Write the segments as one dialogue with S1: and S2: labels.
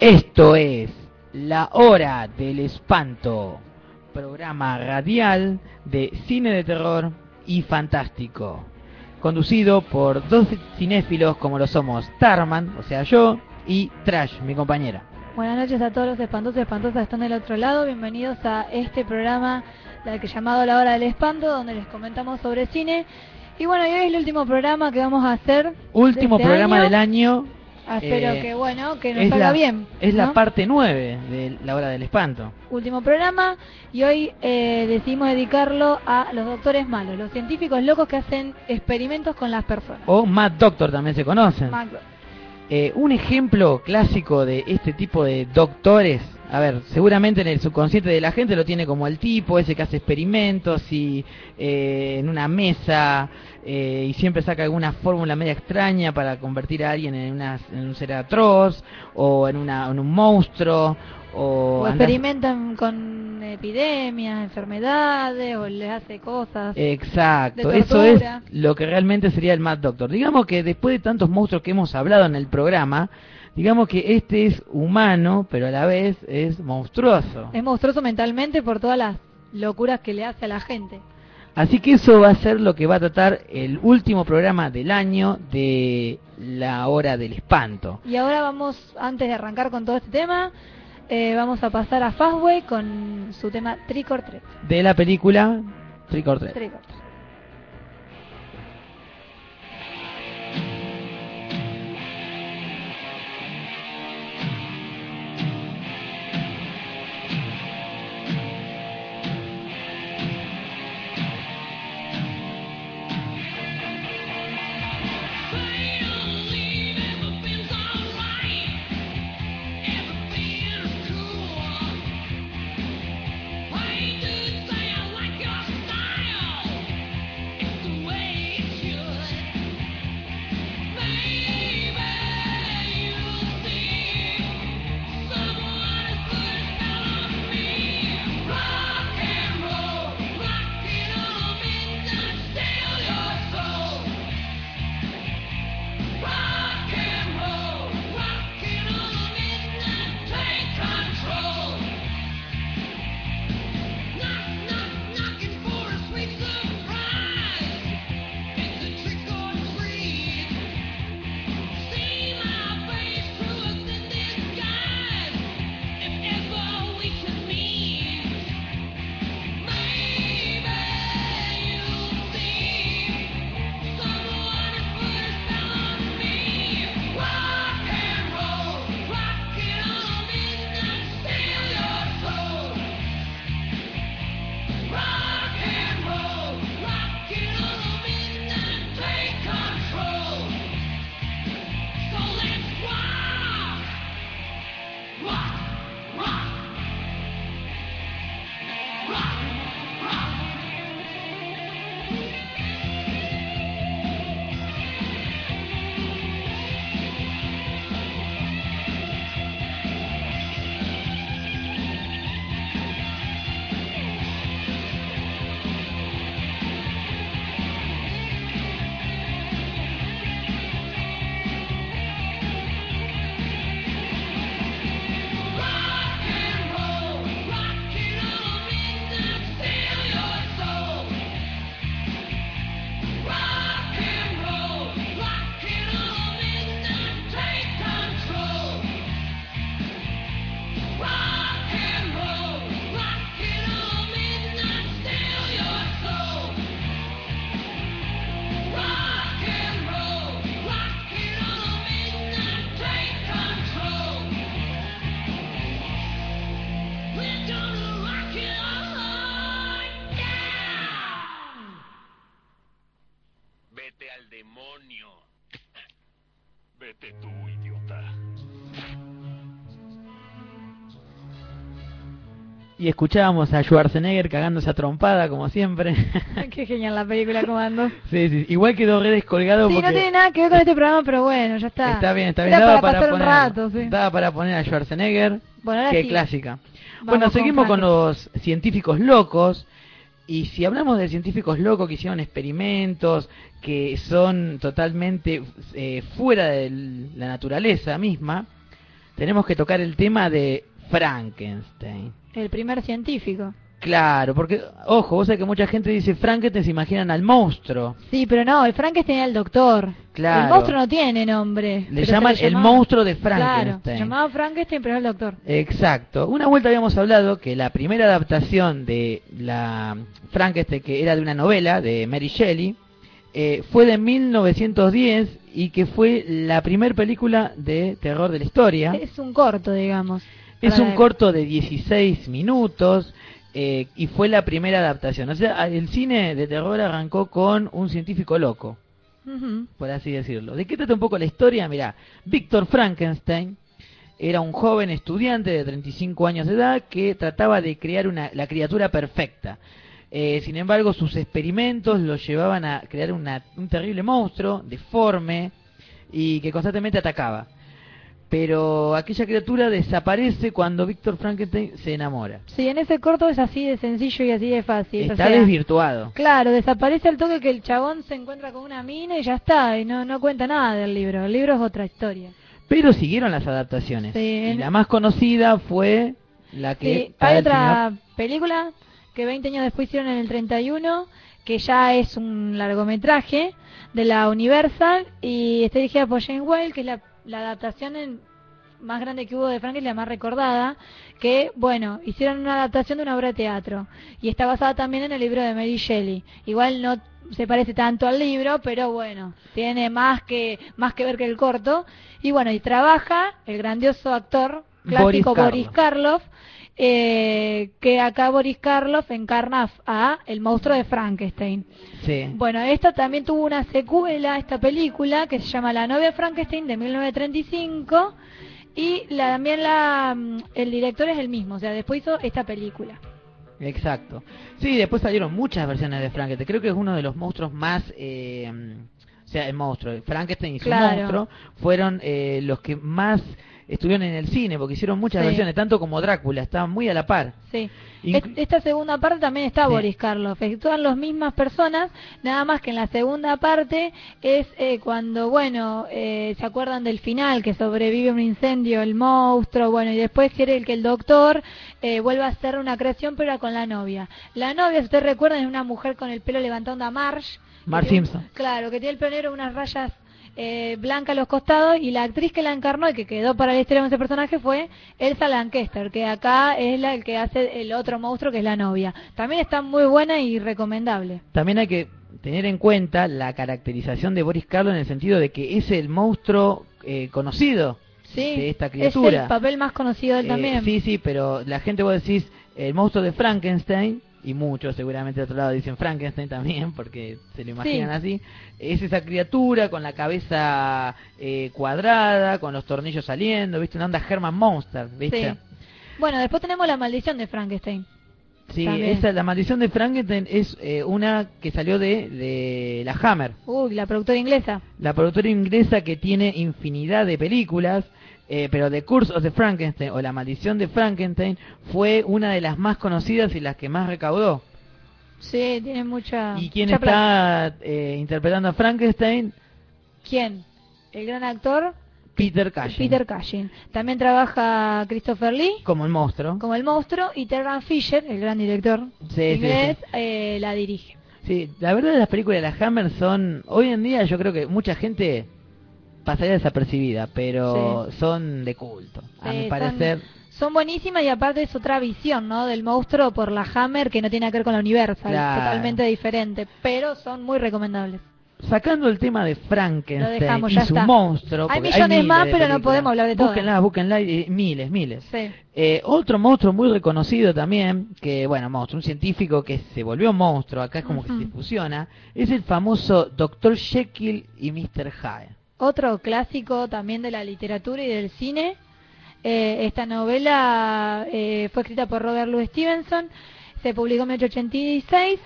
S1: Esto es La Hora del Espanto, programa radial de cine de terror y fantástico, conducido por dos cinéfilos como lo somos Tarman, o sea yo, y Trash, mi compañera.
S2: Buenas noches a todos los espantosos y espantosas que están del otro lado. Bienvenidos a este programa la que llamado La Hora del Espanto, donde les comentamos sobre cine. Y bueno, y hoy es el último programa que vamos a hacer.
S1: Último
S2: de este
S1: programa
S2: año.
S1: del año.
S2: Espero
S1: eh,
S2: que bueno, que nos salga
S1: la,
S2: bien.
S1: Es la
S2: ¿no?
S1: parte 9 de La Hora del Espanto.
S2: Último programa y hoy eh, decidimos dedicarlo a los doctores malos, los científicos locos que hacen experimentos con las personas.
S1: O Mad Doctor también se conocen. Eh, un ejemplo clásico de este tipo de doctores, a ver, seguramente en el subconsciente de la gente lo tiene como el tipo ese que hace experimentos y eh, en una mesa eh, y siempre saca alguna fórmula media extraña para convertir a alguien en, una- en un ser atroz o en, una, en un monstruo o,
S2: experimentan con epidemias, enfermedades, o les hace cosas.
S1: Exacto,
S2: de
S1: eso es lo que realmente sería el Mad Doctor. Digamos que después de tantos monstruos que hemos hablado en el programa, digamos que este es humano, pero a la vez es monstruoso.
S2: Es monstruoso mentalmente por todas las locuras que le hace a la gente.
S1: Así que eso va a ser lo que va a tratar el último programa del año de la hora del espanto.
S2: Y ahora vamos, antes de arrancar con todo este tema, eh, vamos a pasar a Fastway con su tema Trick or Treat.
S1: De la película Trick or Treat.
S2: Trick or Treat.
S1: Y escuchábamos a Schwarzenegger cagándose a trompada, como siempre.
S2: Qué genial la película, Comando.
S1: sí, sí. Igual quedó re descolgado
S2: Sí,
S1: porque...
S2: no tiene nada que ver con este programa, pero bueno, ya está.
S1: Está bien, está bien.
S2: Era
S1: Daba
S2: para un
S1: poner,
S2: rato, sí.
S1: daba para poner a Schwarzenegger.
S2: Bueno, ahora
S1: Qué
S2: sí.
S1: clásica.
S2: Vamos
S1: bueno,
S2: con
S1: seguimos con,
S2: Frankenstein.
S1: los científicos locos. Y si hablamos de científicos locos que hicieron experimentos que son totalmente eh, fuera de la naturaleza misma, tenemos que tocar el tema de Frankenstein.
S2: El primer científico.
S1: Claro, porque, ojo, vos sabés que mucha gente dice Frankenstein, se imaginan al monstruo.
S2: Sí, pero no, el Frankenstein era el doctor.
S1: Claro.
S2: El monstruo no tiene nombre.
S1: Le llaman el monstruo de
S2: Claro,
S1: Frankenstein.
S2: se llamaba Frankenstein, pero era el doctor.
S1: Exacto. Una vuelta habíamos hablado que la primera adaptación de la Frankenstein, que era de una novela de Mary Shelley, eh, fue de 1910 y que fue la primera película de terror de la historia.
S2: Es un corto, digamos.
S1: Es un corto de 16 minutos eh, y fue la primera adaptación. O sea, el cine de terror arrancó con un científico loco por así decirlo. ¿De qué trata un poco la historia? Mirá, Víctor Frankenstein era un joven estudiante de 35 años de edad que trataba de crear una, la criatura perfecta. Eh, sin embargo, sus experimentos lo llevaban a crear una- un terrible monstruo, deforme, y que constantemente atacaba. Pero aquella criatura desaparece cuando Víctor Frankenstein se enamora.
S2: Sí, en ese corto es así de sencillo y así de fácil. o
S1: Está
S2: sea,
S1: desvirtuado.
S2: Claro, desaparece al toque que el chabón se encuentra con una mina y ya está, y no, no cuenta nada del libro. El libro es otra historia.
S1: Pero siguieron las adaptaciones.
S2: Sí,
S1: y
S2: en-
S1: la más conocida fue la que...
S2: Sí,
S1: para
S2: hay
S1: señor-
S2: otra película que 20 años después hicieron en el 31, que ya es un largometraje de la Universal y está dirigida por James Whale, que es la, la adaptación en- más grande que hubo de Frankenstein, la más recordada, que, bueno, hicieron una adaptación de una obra de teatro y está basada también en el libro de Mary Shelley. Igual no se parece tanto al libro, pero bueno, tiene más que más que ver que el corto. Y bueno, y trabaja el grandioso actor clásico
S1: Boris
S2: Boris Karloff, eh, que acá Boris Karloff encarna a el monstruo de Frankenstein.
S1: Sí.
S2: Bueno, esta también tuvo una secuela, esta película, que se llama La novia de Frankenstein de 1935 y la, también la, mm, el director es el mismo, o sea, después hizo esta película.
S1: Exacto. Sí, después salieron muchas versiones de Frankenstein. Creo que es uno de los monstruos más... eh, o sea, el monstruo, Frankenstein y su
S2: Claro.
S1: monstruo fueron eh, los que más estuvieron en el cine, porque hicieron muchas
S2: Sí.
S1: versiones, tanto como Drácula, estaban muy a la par.
S2: Sí.
S1: Inclu-
S2: Esta segunda parte también está
S1: Sí.
S2: Boris Karloff. Actúan las mismas personas, nada más que en la segunda parte es eh, cuando, bueno, eh, se acuerdan del final, que sobrevive un incendio, el monstruo, bueno, y después quiere que el doctor eh, vuelva a hacer una creación, pero con la novia. La novia, si ustedes recuerdan, es una mujer con el pelo levantando a Marsh. Tiene-
S1: Simpson.
S2: Claro, que tiene el pelo negro, unas rayas eh, blancas a los costados y la actriz que la encarnó y que quedó para la historia con ese personaje fue Elsa Lancaster, que acá es la el que hace el otro monstruo que es la novia. También está muy buena y recomendable.
S1: También hay que tener en cuenta la caracterización de Boris Karloff en el sentido de que es el monstruo eh, conocido
S2: Sí,
S1: de esta
S2: es
S1: criatura.
S2: el papel más conocido de él
S1: Eh,
S2: también.
S1: Sí, sí, pero la gente vos decís el monstruo de Frankenstein, y muchos seguramente de otro lado dicen Frankenstein también, porque se lo imaginan así, es esa criatura con la cabeza eh, cuadrada, con los tornillos saliendo, ¿viste? Una onda Herman Monster, ¿viste?
S2: Sí. Bueno, después tenemos la maldición de Frankenstein.
S1: Sí,
S2: También.
S1: esa, la maldición de Frankenstein es eh, una que salió de, de la Hammer,
S2: Uy, la productora inglesa.
S1: la productora inglesa que tiene infinidad de películas, eh, pero The Curse of the Frankenstein o La Maldición de Frankenstein plata una de las más conocidas y las que más recaudó.
S2: Sí, tiene mucha.
S1: ¿Y quién
S2: mucha
S1: está eh, interpretando a Frankenstein?
S2: ¿Quién? El gran actor
S1: Peter Cushing.
S2: Peter Cushing. También trabaja Christopher Lee
S1: Como el monstruo.
S2: como el monstruo y Terran Fisher, el gran director
S1: Sí, sí,
S2: inglés,
S1: sí.
S2: eh, la dirige.
S1: Sí, la verdad las películas de la Hammer son... Hoy en día yo creo que mucha gente pasaría desapercibida, pero son de culto. A
S2: Sí,
S1: mi
S2: son-
S1: parecer...
S2: Son buenísimas y aparte es otra visión, ¿no? Del monstruo por la Hammer que no tiene que ver con la Universal,
S1: Claro.
S2: totalmente diferente, pero son muy recomendables.
S1: sacando el tema de Frankenstein
S2: dejamos,
S1: y su
S2: está.
S1: monstruo.
S2: Hay millones más, pero no podemos hablar de todas.
S1: Búsquenla, búsquenla, y- miles, miles.
S2: Sí.
S1: Eh, otro monstruo muy reconocido también, que bueno, monstruo, un científico que se volvió monstruo, acá es como que se fusiona, es el famoso Dr. Jekyll y Mr. Hyde.
S2: Otro clásico también de la literatura y del cine. Eh, esta novela eh, fue escrita por Robert Louis Stevenson, se publicó en 1886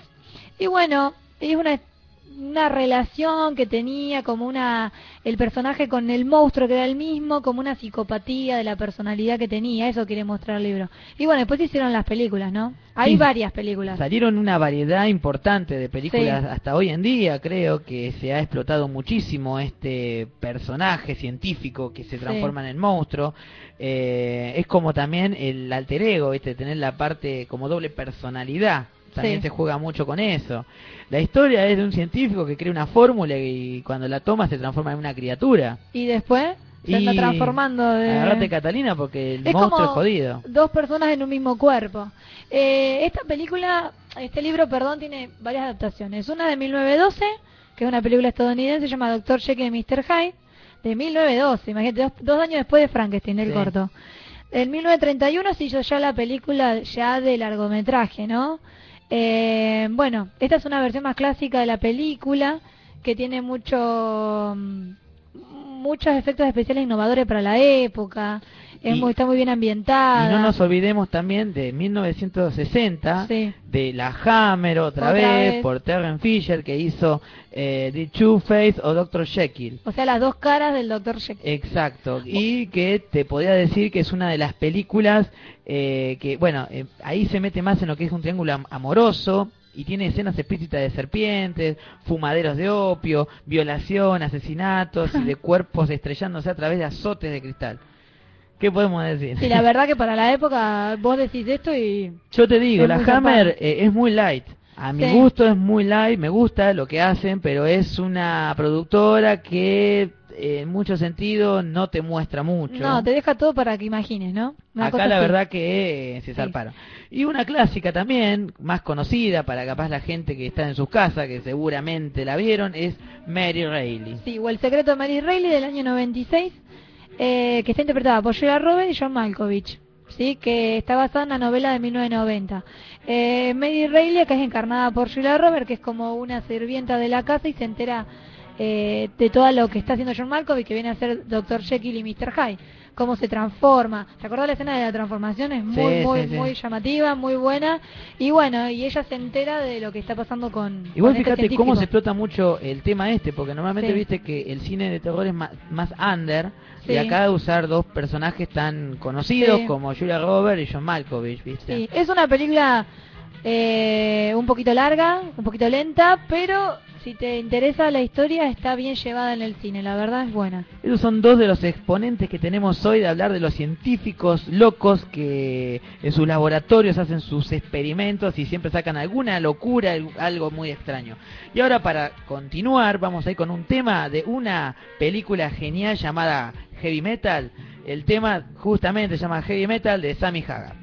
S2: y bueno, es una, una relación que tenía como una el personaje con el monstruo que era el mismo, como una psicopatía de la personalidad que tenía, eso quiere mostrar el libro. Y bueno, después hicieron las películas, ¿no? Hay
S1: Sí.
S2: varias películas.
S1: Salieron una variedad importante de películas
S2: Sí.
S1: hasta hoy en día, creo que se ha explotado muchísimo este personaje científico que se transforma en el monstruo. Eh, es como también el alter ego, ¿viste? tener la parte como doble personalidad. También
S2: Sí.
S1: se juega mucho con eso. La historia es de un científico que crea una fórmula y cuando la toma se transforma en una criatura.
S2: Y después se
S1: Y
S2: transformando de...
S1: Agarrate Catalina porque el
S2: Es
S1: monstruo
S2: como
S1: es jodido.
S2: dos personas en un mismo cuerpo. Eh, esta película, este libro, perdón, tiene varias adaptaciones. Una de 1912, que es una película estadounidense, se llama Doctor Jekyll y Mr. Hyde, de 1912, imagínate, dos, dos años después de Frankenstein, el
S1: Sí.
S2: corto. En 1931 se hizo ya la película ya de largometraje, ¿no? Eh, bueno, esta es una versión más clásica de la película, que tiene mucho mm, muchos efectos especiales innovadores para la época, es
S1: Y-
S2: muy, está muy bien ambientada.
S1: Y no nos olvidemos también de 1960,
S2: Sí.
S1: de La Hammer otra,
S2: Otra
S1: vez,
S2: vez.
S1: por Terren Fisher, que hizo eh, The Two-Face o Doctor Jekyll.
S2: O sea, las dos caras del Dr. Jekyll.
S1: Exacto, y que te podría decir que es una de las películas eh, que, bueno, eh, ahí se mete más en lo que es un triángulo am- amoroso y tiene escenas explícitas de serpientes, fumaderos de opio, violación, asesinatos y de cuerpos estrellándose a través de azotes de cristal. ¿Qué podemos decir?
S2: Y la verdad que para la época vos decís esto y
S1: Yo te digo, la Hammer eh, es muy light. A mi
S2: Sí.
S1: gusto es muy light, me gusta lo que hacen, pero es una productora que eh, en muchos sentidos no te muestra mucho.
S2: no, te deja todo para que imagines, ¿no? Una
S1: Acá la
S2: así.
S1: verdad que eh, se
S2: Sí.
S1: zarparon. Y una clásica también, más conocida para capaz la gente que está en sus casas, que seguramente la vieron, es Mary Reilly.
S2: Sí, o El secreto de Mary Reilly del año 96, eh, que está interpretada por Julia Roberts y John Malkovich, sí, que está basada en la novela de 1990. Eh, Mary Reilly, que es encarnada por Julia Roberts, que es como una sirvienta de la casa y se entera eh, de todo lo que está haciendo John Malkovich, que viene a ser Dr. Jekyll y Mr. Hyde. Cómo se transforma. ¿Te acordás la escena de la transformación? Es muy,
S1: Sí,
S2: muy,
S1: sí, sí.
S2: muy llamativa, muy buena. Y bueno, y ella se entera de lo que está pasando con.
S1: Vos
S2: con este
S1: fíjate cómo se explota mucho el tema este, porque normalmente viste que el cine de terror es más, más under, y acá usar dos personajes tan conocidos como Julia Roberts y John Malkovich, ¿viste?
S2: Sí, es una película eh, un poquito larga, un poquito lenta, pero si te interesa la historia está bien llevada en el cine, la verdad es buena.
S1: Esos son dos de los exponentes que tenemos hoy de hablar de los científicos locos que en sus laboratorios hacen sus experimentos y siempre sacan alguna locura, al- algo muy extraño. Y ahora para continuar vamos a ir con un tema de una película genial llamada Heavy Metal. El tema justamente se llama Heavy Metal de Sammy Hagar.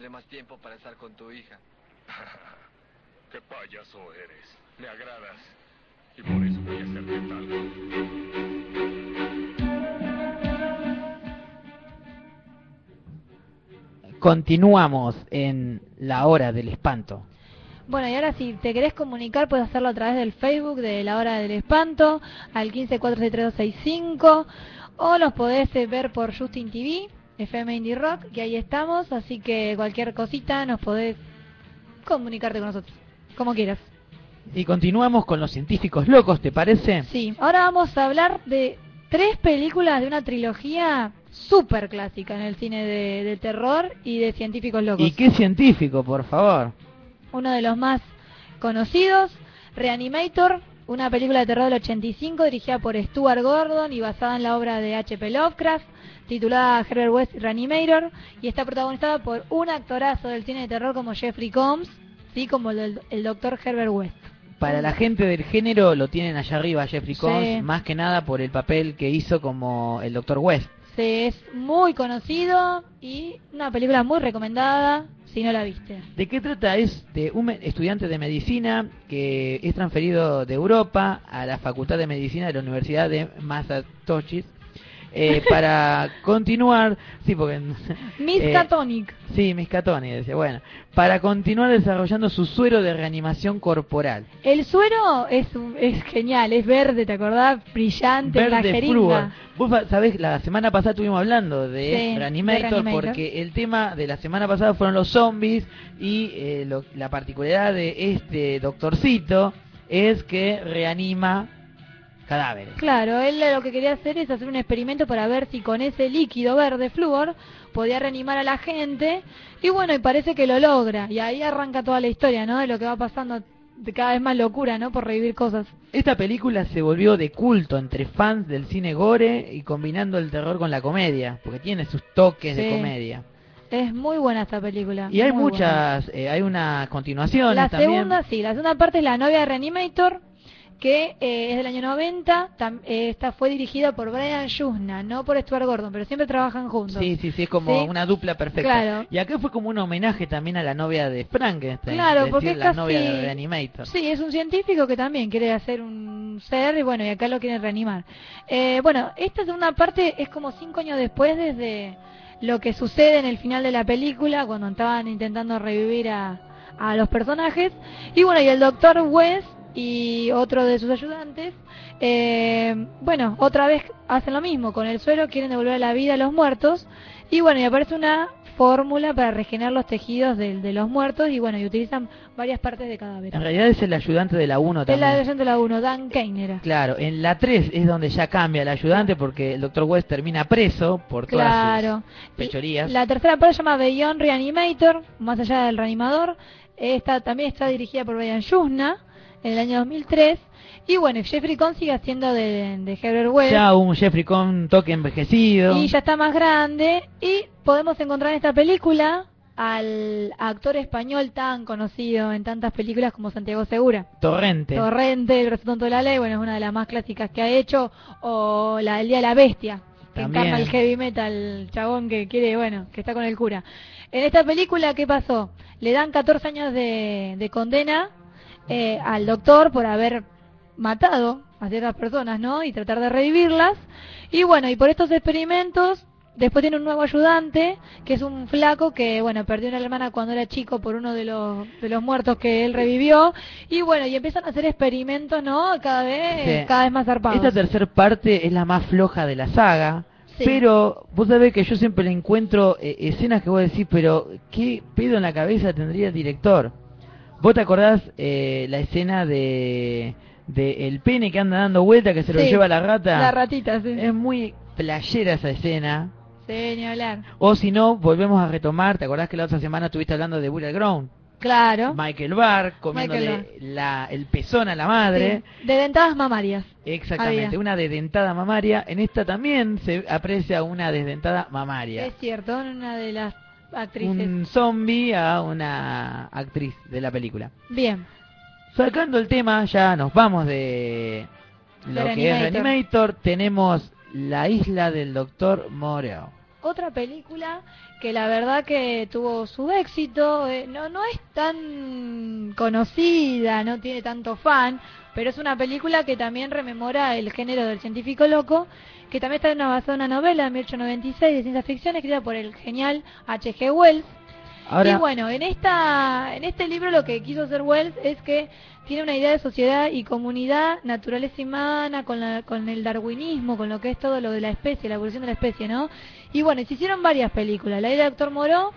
S3: Tendré más tiempo para estar con tu hija.
S4: Qué payaso eres. Me agradas. Y por eso voy a hacerte tal.
S1: Continuamos en la hora del espanto.
S2: Bueno, y ahora si te querés comunicar, puedes hacerlo a través del Facebook de La Hora del Espanto, al 15463265, o los podés eh, ver por Justin TV, FM Indie Rock, que ahí estamos, así que cualquier cosita nos podés comunicarte con nosotros, como quieras.
S1: Y continuamos con los científicos locos, ¿te parece?
S2: Sí, ahora vamos a hablar de tres películas de una trilogía súper clásica en el cine de, de terror y de científicos locos.
S1: ¿Y qué científico, por favor?
S2: uno de los más conocidos, Reanimator, una película de terror del 85 dirigida por Stuart Gordon y basada en la obra de H.P. Lovecraft, titulada Herbert West Reanimator, y está protagonizada por un actorazo del cine de terror como Jeffrey Combs, sí, como el, el doctor Herbert West.
S1: Para la gente del género lo tienen allá arriba, Jeffrey
S2: Sí.
S1: Combs, más que nada por el papel que hizo como el Dr. West.
S2: Sí, es muy conocido y una película muy recomendada si no la viste.
S1: ¿De qué trata? Es de un estudiante de medicina que es transferido de Europa a la Facultad de Medicina de la Universidad de Massachusetts eh, para continuar, sí, porque
S2: Miss
S1: eh,
S2: Catonic.
S1: sí, Miskatonic decía, bueno, para continuar desarrollando su suero de reanimación corporal.
S2: El suero es, es genial, es verde, ¿te acordás? Brillante, la
S1: Verde
S2: jeringa.
S1: flúor. Vos fa- sabés, la semana pasada estuvimos hablando de
S2: Sí, de
S1: Reanimator. porque el tema de la semana pasada fueron los zombies y eh, lo- la particularidad de este doctorcito es que reanima cadáveres.
S2: Claro, él lo que quería hacer es hacer un experimento para ver si con ese líquido verde flúor podía reanimar a la gente. Y bueno, y parece que lo logra. Y ahí arranca toda la historia, ¿no? De lo que va pasando, de cada vez más locura, ¿no? Por revivir cosas.
S1: Esta película se volvió de culto entre fans del cine gore y combinando el terror con la comedia, porque tiene sus toques de comedia.
S2: Es muy buena esta película.
S1: Y hay muchas, eh, hay una continuación
S2: La
S1: también.
S2: segunda, sí, la segunda parte es La novia de Reanimator, que eh, es del año 90. tam- eh, esta fue dirigida por Brian Yuzna, no por Stuart Gordon, pero siempre trabajan juntos.
S1: Sí, sí, sí, es como
S2: Sí.
S1: una dupla perfecta.
S2: Claro.
S1: Y acá fue como un homenaje también a la novia de Frankenstein.
S2: Claro,
S1: es
S2: porque
S1: decir,
S2: es
S1: la
S2: casi-
S1: novia de Reanimator.
S2: Sí, es un científico que también quiere hacer un ser y bueno, y acá lo quiere reanimar. Eh, bueno, esta segunda parte es como cinco años después desde lo que sucede en el final de la película, cuando estaban intentando revivir a, a los personajes. Y bueno, y el doctor West y otro de sus ayudantes, eh, bueno, otra vez hacen lo mismo, con el suelo quieren devolver la vida a los muertos. Y bueno, y aparece una fórmula para regenerar los tejidos de, de los muertos y bueno, y utilizan varias partes de cadáver.
S1: En realidad es el ayudante de la 1
S2: Es
S1: también.
S2: la versión de la 1, Dan Kane era.
S1: Claro, en la 3 es donde ya cambia el ayudante porque el Dr. West termina preso por todas
S2: Claro.
S1: sus fechorías.
S2: La tercera parte se llama Beyond Reanimator, más allá del reanimador. Esta también está dirigida por Brian Yuzna en el año 2003. Y bueno, Jeffrey Combs sigue haciendo de, de Herbert West.
S1: Ya un Jeffrey con un toque envejecido.
S2: Y ya está más grande. Y podemos encontrar en esta película al actor español tan conocido en tantas películas como Santiago Segura.
S1: Torrente.
S2: Torrente, El Resto de la Ley, bueno, es una de las más clásicas que ha hecho. O la El Día de la Bestia, que
S1: También.
S2: encarna el heavy metal, chabón que quiere, bueno, que está con el cura. En esta película, ¿qué pasó? Le dan 14 años de, de condena eh, al doctor por haber matado a ciertas personas, ¿no? Y tratar de revivirlas. Y bueno, y por estos experimentos, después tiene un nuevo ayudante, que es un flaco que, bueno, perdió una hermana cuando era chico por uno de los, de los muertos que él revivió. Y bueno, y empiezan a hacer experimentos, ¿no? Cada vez,
S1: Sí.
S2: cada vez más zarpados.
S1: Esta tercera parte es la más floja de la saga.
S2: Sí.
S1: Pero vos sabés que yo siempre le encuentro eh, escenas que vos decís, pero ¿qué pedo en la cabeza tendría el director? ¿Vos te acordás eh, la escena de, de el pene que anda dando vuelta que se lo
S2: Sí,
S1: lleva la rata?
S2: La ratita, sí.
S1: Es muy playera esa escena.
S2: Sí, ni hablar.
S1: O si no, volvemos a retomar, ¿te acordás que la otra semana estuviste hablando de Burial Ground?
S2: Claro.
S1: Michael Barr comiéndole
S2: Michael
S1: la, el pezón a la madre.
S2: Sí, De dentadas mamarias.
S1: Exactamente,
S2: Había.
S1: una desdentada mamaria. En esta también se aprecia una desdentada mamaria.
S2: Es cierto, una de las actrices.
S1: Un zombie a una actriz de la película.
S2: Bien.
S1: Sacando el tema, ya nos vamos de lo que es
S2: Reanimator.
S1: Tenemos La isla del doctor Moreau.
S2: Otra película que la verdad que tuvo su éxito, eh, no, no es tan conocida, no tiene tanto fan, pero es una película que también rememora el género del científico loco, que también está basada en una novela de 1896 de ciencia ficción escrita por el genial H.G. Wells.
S1: Ahora,
S2: Y bueno, en esta en este libro lo que quiso hacer Wells es que tiene una idea de sociedad y comunidad, naturaleza humana, con, la, con el darwinismo, con lo que es todo lo de la especie, la evolución de la especie, ¿no? Y bueno, se hicieron varias películas. La idea de Doctor Moreau,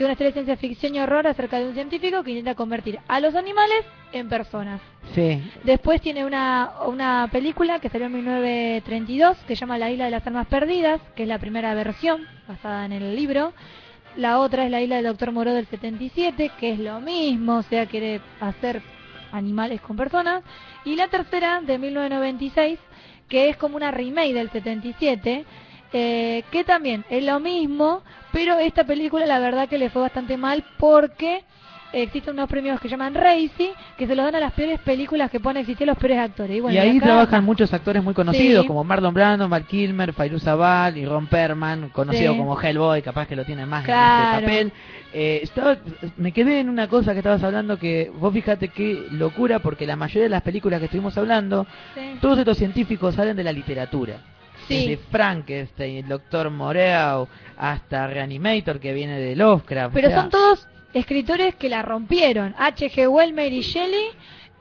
S2: que es una historia de ciencia ficción y horror acerca de un científico que intenta convertir a los animales en personas.
S1: sí,
S2: Después tiene una, una película que salió en 1932 que se llama La Isla de las Almas Perdidas, que es la primera versión basada en el libro. La otra es La Isla del Doctor Moreau del 77, que es lo mismo, o sea, quiere hacer animales con personas. Y la tercera de 1996, que es como una remake del 77, eh, que también es lo mismo, pero esta película la verdad que le fue bastante mal porque existen unos premios que llaman Racy, que se los dan a las peores películas que pueden existir los peores actores. Y, bueno,
S1: y ahí
S2: acá-
S1: trabajan muchos actores muy conocidos,
S2: Sí.
S1: como Marlon Brando, Mark Kilmer, Fairuz Zabal y Ron Perlman, conocido
S2: Sí.
S1: como Hellboy, capaz que lo tienen más en
S2: Claro.
S1: este papel. Eh, estaba- me quedé en una cosa que estabas hablando que vos fíjate qué locura, porque la mayoría de las películas que estuvimos hablando,
S2: Sí.
S1: todos estos científicos salen de la literatura.
S2: Sí.
S1: Desde Frankenstein, el Doctor Moreau, hasta Reanimator que viene de Lovecraft. o
S2: Pero
S1: sea,
S2: son todos escritores que la rompieron. H.G. Wells, Mary Shelley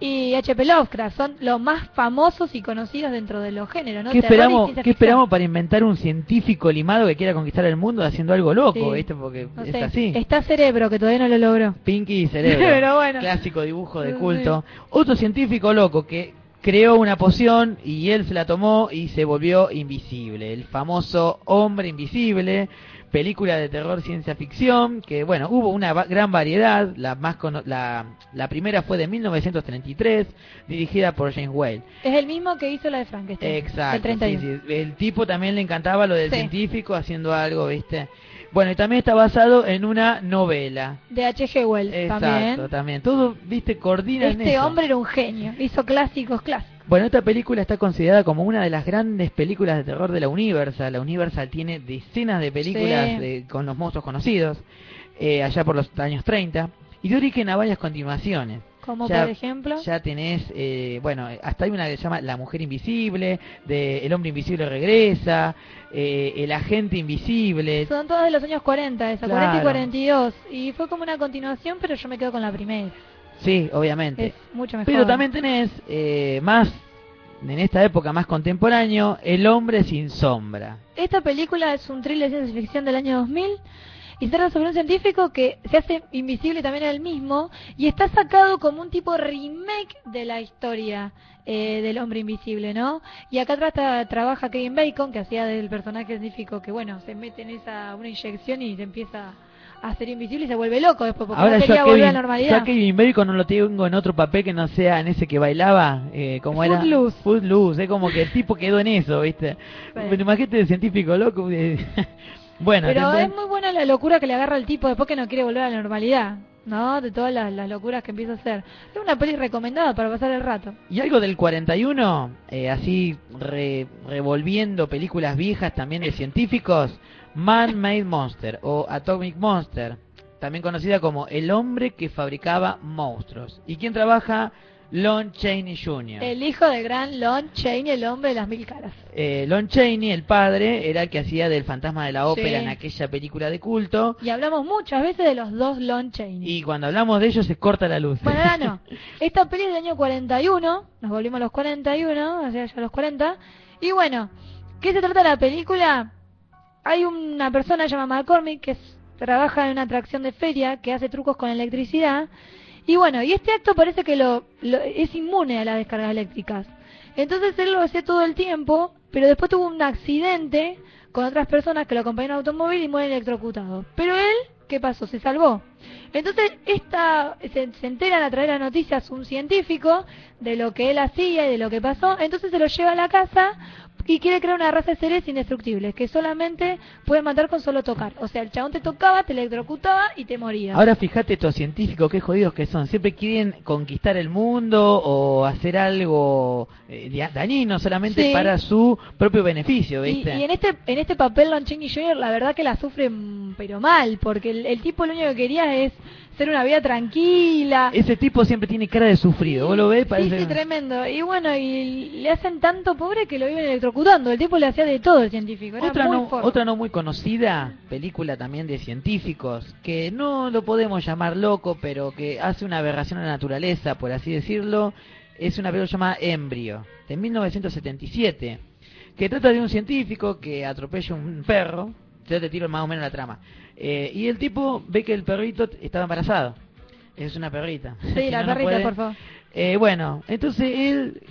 S2: y H.P. Lovecraft son los más famosos y conocidos dentro de los géneros, ¿no?
S1: ¿Qué
S2: y
S1: esperamos, ¿Qué esperamos para inventar un científico limado que quiera conquistar el mundo haciendo algo loco?
S2: Sí.
S1: ¿viste? Porque
S2: No
S1: es
S2: sé,
S1: así.
S2: Está Cerebro, que todavía no lo logró.
S1: Pinky y Cerebro.
S2: Pero bueno.
S1: Clásico dibujo de
S2: Sí.
S1: culto. Otro científico loco que creó una poción y él se la tomó y se volvió invisible. El famoso Hombre Invisible, película de terror ciencia ficción, que bueno, hubo una gran variedad. La, más cono- la, la primera fue de 1933, dirigida por James Whale.
S2: Es el mismo que hizo la de Frankenstein.
S1: Exacto.
S2: El 31.
S1: sí, sí. El tipo también le encantaba lo del
S2: Sí.
S1: científico haciendo algo, ¿viste? Bueno, y también está basado en una novela.
S2: De H.G. Wells
S1: Exacto,
S2: también.
S1: también. Todo, viste, coordina en
S2: Este
S1: eso.
S2: hombre era un genio. Hizo clásicos, clásicos.
S1: Bueno, esta película está considerada como una de las grandes películas de terror de la Universal. La Universal tiene decenas de películas
S2: Sí.
S1: de- con los monstruos conocidos, eh, allá por los años 30, y dio origen a varias continuaciones.
S2: Como
S1: Ya-
S2: por ejemplo.
S1: Ya tenés, eh, bueno, hasta hay una que se llama La Mujer Invisible, de El Hombre Invisible Regresa, eh, El Agente Invisible.
S2: Son todas de los años 40, esa,
S1: Claro.
S2: 40 y 42. Y fue como una continuación, pero yo me quedo con la primera.
S1: Sí, obviamente.
S2: Es mucho mejor.
S1: Pero también tenés eh, más, en esta época más contemporáneo, El Hombre Sin Sombra.
S2: Esta película es un thriller de ciencia ficción del año 2000 y trata sobre un científico que se hace invisible también a él mismo y está sacado como un tipo remake de la historia eh, del hombre invisible, ¿no? Y acá trata, trabaja Kevin Bacon, que hacía del personaje científico que, bueno, se mete en esa una inyección y se empieza a hacer invisible y se vuelve loco después porque
S1: Ahora
S2: no quería
S1: a
S2: volver a la
S1: Kevin, yo
S2: normalidad.
S1: a Kevin Bacon no lo tengo en otro papel que no sea en ese que bailaba, eh, como era
S2: Footloose.
S1: Footloose, es como que el tipo quedó en eso, ¿viste? Pero imagínate el científico loco. Bueno,
S2: Pero
S1: tendrá-
S2: es muy buena la locura que le agarra al tipo después que no quiere volver a la normalidad, ¿no? De todas las, las locuras que empieza a hacer. Es una peli recomendada para pasar el rato.
S1: Y algo del 41, eh, así re- revolviendo películas viejas también de científicos, Man-Made Monster o Atomic Monster, también conocida como El hombre que fabricaba monstruos. ¿Y quién trabaja? Lon Chaney Jr.
S2: El hijo del gran Lon Chaney, el hombre de las mil caras.
S1: Eh, Lon Chaney, el padre, era el que hacía del fantasma de la ópera
S2: Sí.
S1: en aquella película de culto.
S2: Y hablamos muchas veces de los dos Lon Chaney.
S1: Y cuando hablamos de ellos se corta la luz.
S2: Bueno, ahora no. Esta peli es del año 41, nos volvimos a los 41, hacia ya los 40. Y bueno, ¿qué se trata la película? Hay una persona llamada McCormick que es- trabaja en una atracción de feria que hace trucos con electricidad. Y bueno, y este acto parece que lo, lo- es inmune a las descargas eléctricas. Entonces él lo hace todo el tiempo, pero después tuvo un accidente con otras personas que lo acompañaron en automóvil y muere electrocutado. Pero él, ¿qué pasó? Se salvó. Entonces, esta, se, se enteran a de las noticias un científico de lo que él hacía y de lo que pasó. Entonces se lo lleva a la casa y quiere crear una raza de seres indestructibles que solamente pueden matar con solo tocar. O sea, el chabón te tocaba, te electrocutaba y te moría.
S1: Ahora fíjate estos científicos, qué jodidos que son. Siempre quieren conquistar el mundo o hacer algo eh, dañino solamente
S2: Sí.
S1: para su propio beneficio, ¿viste?
S2: y en este en este papel Lon Chaney Jr. la verdad que la sufre mm, pero mal, porque el, el tipo lo único que quería es ser una vida tranquila.
S1: Ese tipo siempre tiene cara de sufrido. ¿Vos lo ves?
S2: Sí,
S1: Parece...
S2: sí, tremendo. Y bueno, y le hacen tanto pobre que lo viven electrocutando. El tipo le hacía de todo el científico. Era
S1: Otra
S2: muy
S1: no,
S2: forro.
S1: otra no muy conocida, película también de científicos, que no lo podemos llamar loco, pero que hace una aberración a la naturaleza, por así decirlo, es una película llamada Embrio, de 1977, que trata de un científico que atropella un perro, yo te tiro más o menos la trama, eh, y el tipo ve que el perrito estaba embarazado, es una perrita.
S2: Sí, la
S1: no,
S2: perrita, por favor.
S1: Eh, bueno, entonces él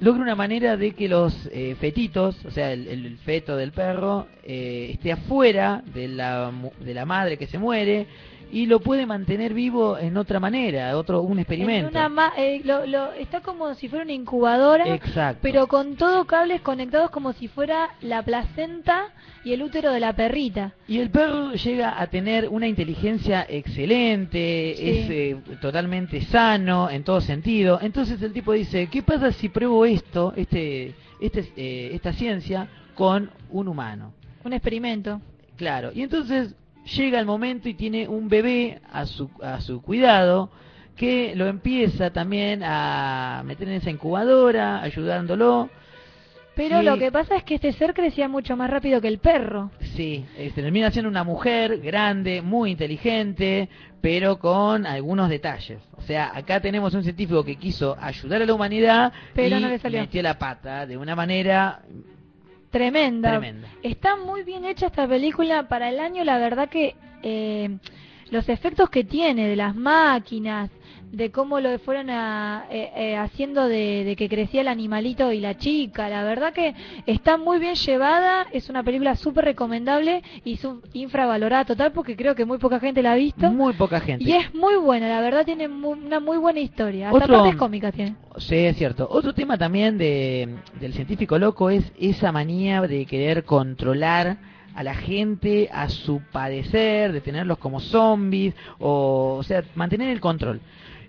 S1: logra una manera de que los eh, fetitos, o sea, el, el feto del perro, eh, esté afuera de la, de la madre que se muere y lo puede mantener vivo en otra manera, otro un
S2: En
S1: experimento.
S2: una ma- eh, lo- lo- está como si fuera una incubadora,
S1: Exacto.
S2: pero con todo cables conectados como si fuera la placenta y el útero de la perrita.
S1: Y el perro llega a tener una inteligencia excelente,
S2: Sí.
S1: es eh, totalmente sano en todo sentido. Entonces el tipo dice, ¿qué pasa si pruebo esto, este, este, eh, esta ciencia, con un humano?
S2: Un experimento.
S1: Claro, y entonces llega el momento y tiene un bebé a su, a su cuidado que lo empieza también a meter en esa incubadora, ayudándolo.
S2: Pero
S1: Y-
S2: lo que pasa es que este ser crecía mucho más rápido que el perro.
S1: Sí, eh, se termina siendo una mujer grande, muy inteligente, pero con algunos detalles. O sea, acá tenemos un científico que quiso ayudar a la humanidad
S2: Pero
S1: y
S2: no le salió.
S1: metió la pata de una manera
S2: Tremenda.
S1: tremenda.
S2: Está muy bien hecha esta película para el año, la verdad que eh, los efectos que tiene de las máquinas, de cómo lo fueron a- eh, eh, haciendo de, de que crecía el animalito y la chica, la verdad que está muy bien llevada, es una película súper recomendable y infravalorada total porque creo que muy poca gente la ha visto.
S1: Muy poca gente.
S2: Y es muy buena, la verdad tiene mu- una muy buena historia, hasta
S1: Otro-
S2: partes cómicas tiene.
S1: Sí, es cierto. Otro tema también de, del científico loco es esa manía de querer controlar a la gente a su padecer, de tenerlos como zombies, o, o sea, mantener el control.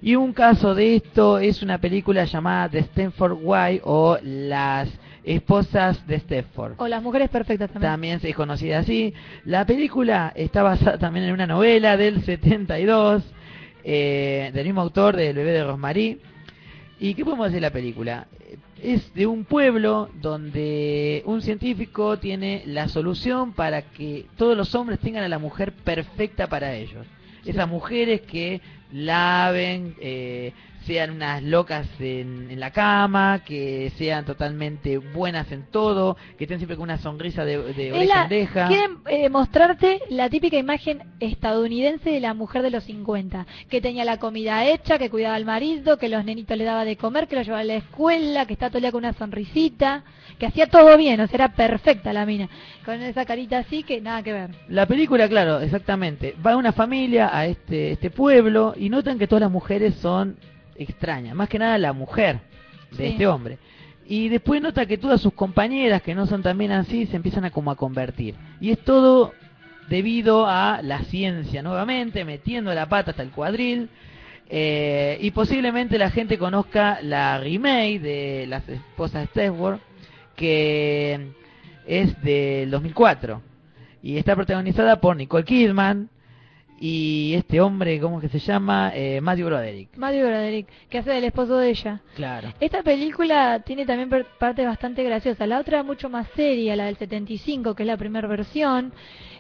S1: Y un caso de esto es una película llamada The Stanford Wife o Las esposas de Stanford.
S2: O las mujeres perfectas también.
S1: También se es conocida así. La película está basada también en una novela del 72, eh, del mismo autor del bebé de Rosmarie. ¿Y qué podemos decir de la película? Es de un pueblo donde un científico tiene la solución para que todos los hombres tengan a la mujer perfecta para ellos. Esas mujeres que laven, eh, sean unas locas en, en la cama, que sean totalmente buenas en todo, que estén siempre con una sonrisa de, de oreja
S2: la-
S1: en oreja.
S2: quieren eh, mostrarte la típica imagen estadounidense de la mujer de los 50, que tenía la comida hecha, que cuidaba al marido, que los nenitos le daba de comer, que los llevaba a la escuela, que estaba todo el día con una sonrisita, que hacía todo bien, o sea, era perfecta la mina, con esa carita así que nada que ver.
S1: La película, claro, exactamente. Va una familia a este, este pueblo y notan que todas las mujeres son extrañas. Más que nada la mujer de
S2: Sí.
S1: este hombre. Y después nota que todas sus compañeras que no son también así se empiezan a como a convertir. Y es todo debido a la ciencia nuevamente, metiendo la pata hasta el cuadril. Eh, y posiblemente la gente conozca la remake de las esposas de Stewart, que es del 2004 y está protagonizada por Nicole Kidman y este hombre, ¿cómo que se llama? Eh, Matthew Broderick.
S2: Matthew Broderick, que hace del esposo de ella.
S1: Claro.
S2: Esta película tiene también partes bastante graciosas. La otra mucho más seria, la del 75, que es la primera versión.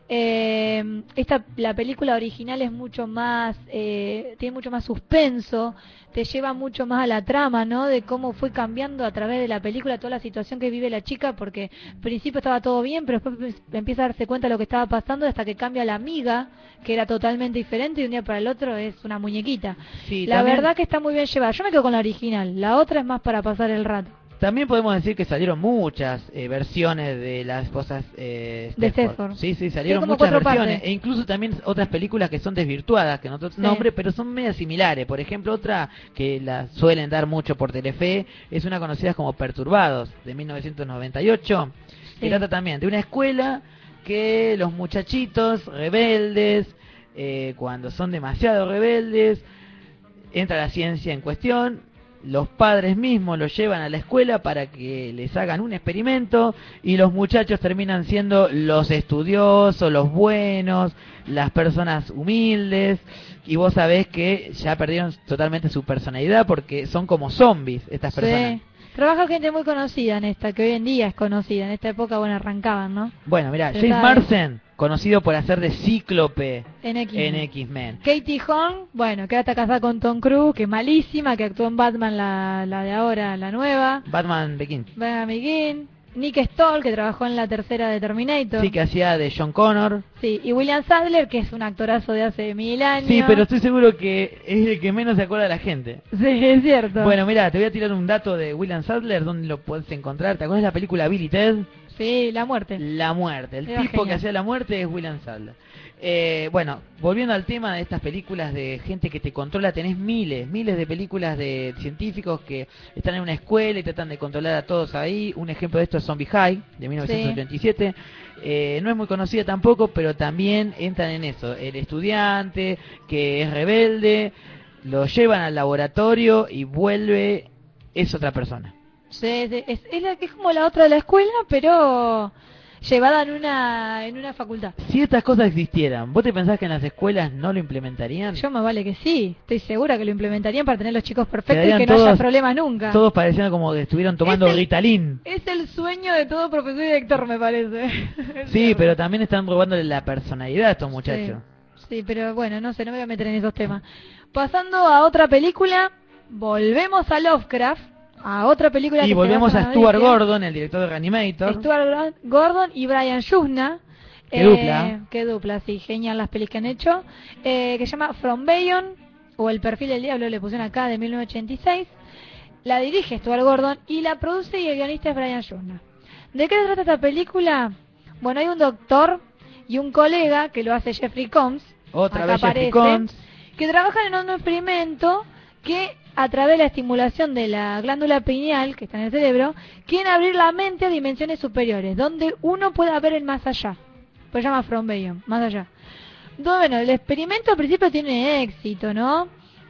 S2: Eh, esta la película original es mucho más eh, tiene mucho más suspenso te lleva mucho más a la trama no de cómo fue cambiando a través de la película toda la situación que vive la chica porque al principio estaba todo bien pero después empieza a darse cuenta de lo que estaba pasando hasta que cambia la amiga que era totalmente diferente y de un día para el otro es una muñequita.
S1: Sí,
S2: la
S1: también-
S2: verdad que está muy bien llevada. Yo me quedo con la original la otra es más para pasar el rato
S1: También podemos decir que salieron muchas eh, versiones de las esposas eh,
S2: De
S1: Stepford. Sí, sí, salieron muchas versiones.
S2: partes.
S1: E incluso también otras películas que son desvirtuadas, que no
S2: Sí.
S1: nombres, pero son medias similares. Por ejemplo, otra que la suelen dar mucho por Telefe es una conocida como Perturbados, de 1998, que
S2: Sí.
S1: trata también de una escuela que los muchachitos rebeldes, eh, cuando son demasiado rebeldes, entra la ciencia en cuestión, los padres mismos los llevan a la escuela para que les hagan un experimento y los muchachos terminan siendo los estudiosos, los buenos, las personas humildes y vos sabés que ya perdieron totalmente su personalidad porque son como zombies estas personas.
S2: Sí. Trabaja gente muy conocida en esta, que hoy en día es conocida. En esta época, bueno, arrancaban, ¿no?
S1: Bueno, mira, James. Marsden, conocido por hacer de Cíclope
S2: En
S1: X-Men.
S2: Katie Holmes, bueno, que ahora está casada con Tom Cruise, que es malísima, que actuó en Batman la, la de ahora, la nueva.
S1: Batman Begins.
S2: Batman Begin. Nick Stoll, que trabajó en la tercera de Terminator.
S1: Sí, que hacía de John Connor.
S2: Sí, y William Sadler, que es un actorazo de hace mil años.
S1: Sí, pero estoy seguro que es el que menos se acuerda de la gente.
S2: Sí, es cierto.
S1: Bueno, mira, te voy a tirar un dato de William Sadler, donde lo puedes encontrar. ¿Te acuerdas de la película Billy Ted?
S2: Sí, la muerte.
S1: La muerte. El
S2: Era
S1: tipo que hacía la muerte es William Sadler. Eh, bueno, volviendo al tema de estas películas de gente que te controla, tenés miles, miles de películas de científicos que están en una escuela y tratan de controlar a todos ahí. Un ejemplo de esto es Zombie High, de 1987. Eh, no es muy conocida tampoco, pero también entran en eso. El estudiante que es rebelde, lo llevan al laboratorio y vuelve, es otra persona.
S2: Es, es, la, es como la otra de la escuela, pero llevada en una, en una facultad.
S1: Si estas cosas existieran, ¿vos te pensás que en las escuelas no lo implementarían?
S2: Yo más vale que sí, estoy segura que lo implementarían para tener los chicos perfectos y que no haya problemas nunca.
S1: Todos parecían como que estuvieran tomando
S2: Es el-
S1: Ritalin.
S2: Es el sueño de todo profesor y director, me parece.
S1: Sí, pero también están robándole la personalidad a estos muchachos.
S2: Sí, sí, pero bueno, no sé, no me voy a meter en esos temas. Pasando a otra película, volvemos a Lovecraft, a otra película
S1: Y volvemos a Stuart. Gordon, el director de Reanimator.
S2: Stuart Gor- Gordon y Brian Shusna.
S1: Qué dupla.
S2: Qué dupla, sí, genial las pelis que han hecho. Eh, que se llama From Bayon, o El perfil del diablo, le pusieron acá, de 1986. La dirige Stuart Gordon y la produce y el guionista es Brian Shusna. ¿De qué se trata esta película? Bueno, hay un doctor y un colega que lo hace Jeffrey Combs.
S1: Otra vez Jeffrey Combs.
S2: que trabajan en un experimento que a través de la estimulación de la glándula pineal que está en el cerebro, quieren abrir la mente a dimensiones superiores, donde uno pueda ver el más allá. Pues llama From Beyond, más allá. Entonces, bueno, el experimento al principio tiene éxito, ¿no?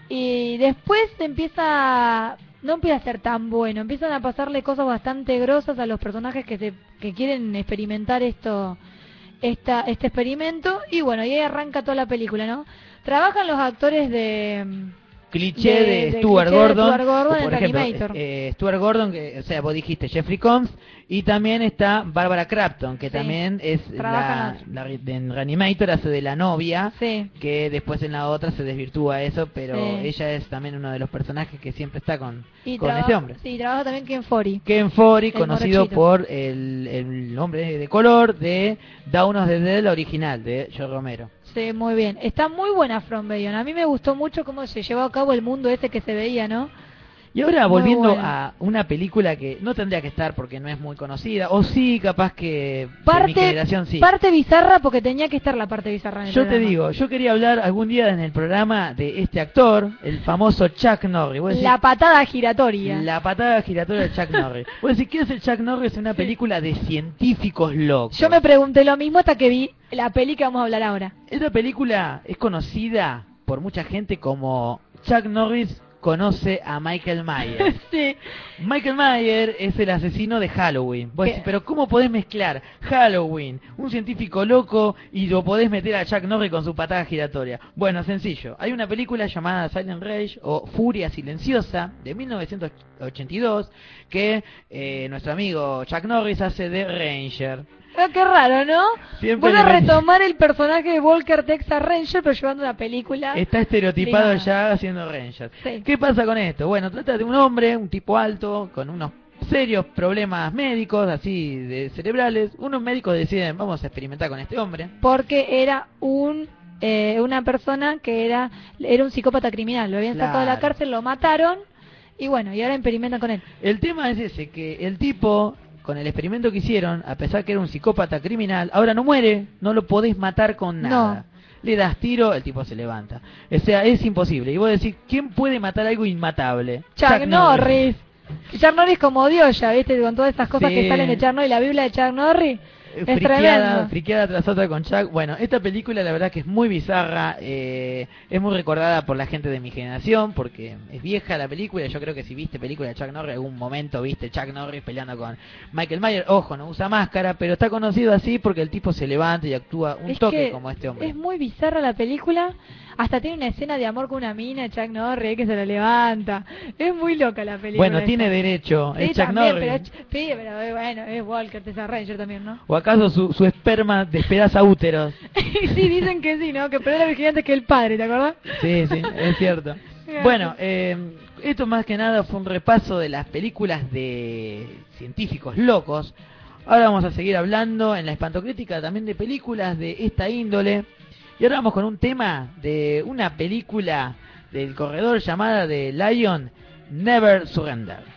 S2: Y después empieza, no empieza a ser tan bueno, empiezan a pasarle cosas bastante grosas a los personajes que, se, que quieren experimentar esto, esta, este experimento. Y bueno, y ahí arranca toda la película, ¿no? Trabajan los actores de...
S1: Cliché
S2: de-
S1: de,
S2: de
S1: Stuart
S2: cliché de
S1: Gordon.
S2: Stuart Gordon
S1: o por ejemplo,
S2: Reanimator.
S1: eh, Stuart Gordon, que, o sea, vos dijiste Jeffrey Combs. Y también está Barbara Crafton, que
S2: Sí.
S1: también es la, la- en Reanimator, hace de la novia.
S2: Sí.
S1: que después en la otra se desvirtúa eso, pero
S2: Sí.
S1: ella es también uno de los personajes que siempre está con,
S2: Y
S1: con este hombre.
S2: Sí, trabaja también Ken Fori.
S1: Ken
S2: El
S1: conocido
S2: morochito.
S1: por el, el nombre de color de the Dead, la original, de Joe Romero.
S2: Sí, muy bien. Está muy buena From Beyond. A mí me gustó mucho cómo se llevó a cabo el mundo ese que se veía, ¿no?
S1: Y ahora
S2: Muy
S1: volviendo a una película que no tendría que estar porque no es muy conocida, o sí, capaz que mi
S2: Parte,
S1: generación sí.
S2: parte bizarra porque tenía que estar la parte bizarra en el
S1: Yo te digo, yo quería hablar algún día en el programa de este actor, el famoso Chuck Norris. Decís,
S2: La patada giratoria.
S1: La patada giratoria de Chuck Norris. Vos decís, ¿qué es el Chuck Norris? Es una película de científicos locos.
S2: Yo me pregunté lo mismo hasta que vi la peli que vamos a hablar ahora.
S1: Esta película es conocida por mucha gente como Chuck Norris conoce a Michael Myers.
S2: sí.
S1: Michael Myers es el asesino de Halloween. Vos decís, pero ¿cómo podés mezclar Halloween, un científico loco, y lo podés meter a Chuck Norris con su patada giratoria? Bueno, sencillo. Hay una película llamada Silent Rage o Furia Silenciosa de 1982 que eh, nuestro amigo Chuck Norris hace de Ranger.
S2: Ah, qué raro, ¿no?
S1: Siempre
S2: a retomar el personaje de Walker Texas Ranger, pero llevando una película.
S1: Está estereotipado
S2: Ligada.
S1: ya haciendo Ranger.
S2: Sí.
S1: ¿Qué pasa con esto? Bueno, trata de un hombre, un tipo alto, con unos serios problemas médicos, así, de cerebrales. Unos médicos deciden, vamos a experimentar con este hombre.
S2: porque era un eh, una persona que era era un psicópata criminal lo habían sacado de la cárcel lo mataron Y bueno, y ahora experimentan con él.
S5: El tema es ese, que el tipo, con el experimento que hicieron, a pesar que era un psicópata criminal, ahora no muere, no lo podés matar con nada. Le das tiro, el tipo se levanta. O sea, es imposible. Y vos decís, ¿quién puede matar algo inmatable?
S2: Chuck, Norris. Chuck Norris como Dios ya, ¿viste? Con todas estas cosas que salen de Chuck Norris, la Biblia de Chuck Norris. Es
S5: friqueada, friqueada tras otra con Chuck. Bueno, esta película la verdad que es muy bizarra, eh, es muy recordada por la gente de mi generación, porque es vieja la película. Yo creo que si viste película de Chuck Norris, algún momento viste Chuck Norris peleando con Michael Myers. Ojo, no usa máscara, pero está conocido así porque el tipo se levanta y actúa un
S2: Es
S5: toque
S2: que
S5: como este hombre.
S2: Es muy bizarra la película. Hasta tiene una escena de amor con una mina, Chuck Norris, que se la levanta. Es muy loca la película.
S5: Bueno,
S2: esa.
S5: tiene derecho,
S2: Sí,
S5: es Chuck Norris.
S2: pero, sí, pero eh, bueno, es Walker, Tessa Ranger también, ¿no?
S5: ¿O acaso su, su esperma despedaza úteros?
S2: sí, dicen que sí, ¿no? Que pero era vigilante que el padre, ¿te acordás?
S5: Sí, sí, es cierto. Bueno, eh, esto más que nada fue un repaso de las películas de científicos locos. Ahora vamos a seguir hablando en la espantocrítica también de películas de esta índole. Y ahora vamos con un tema de una película del corredor llamada de Lion Never Surrender.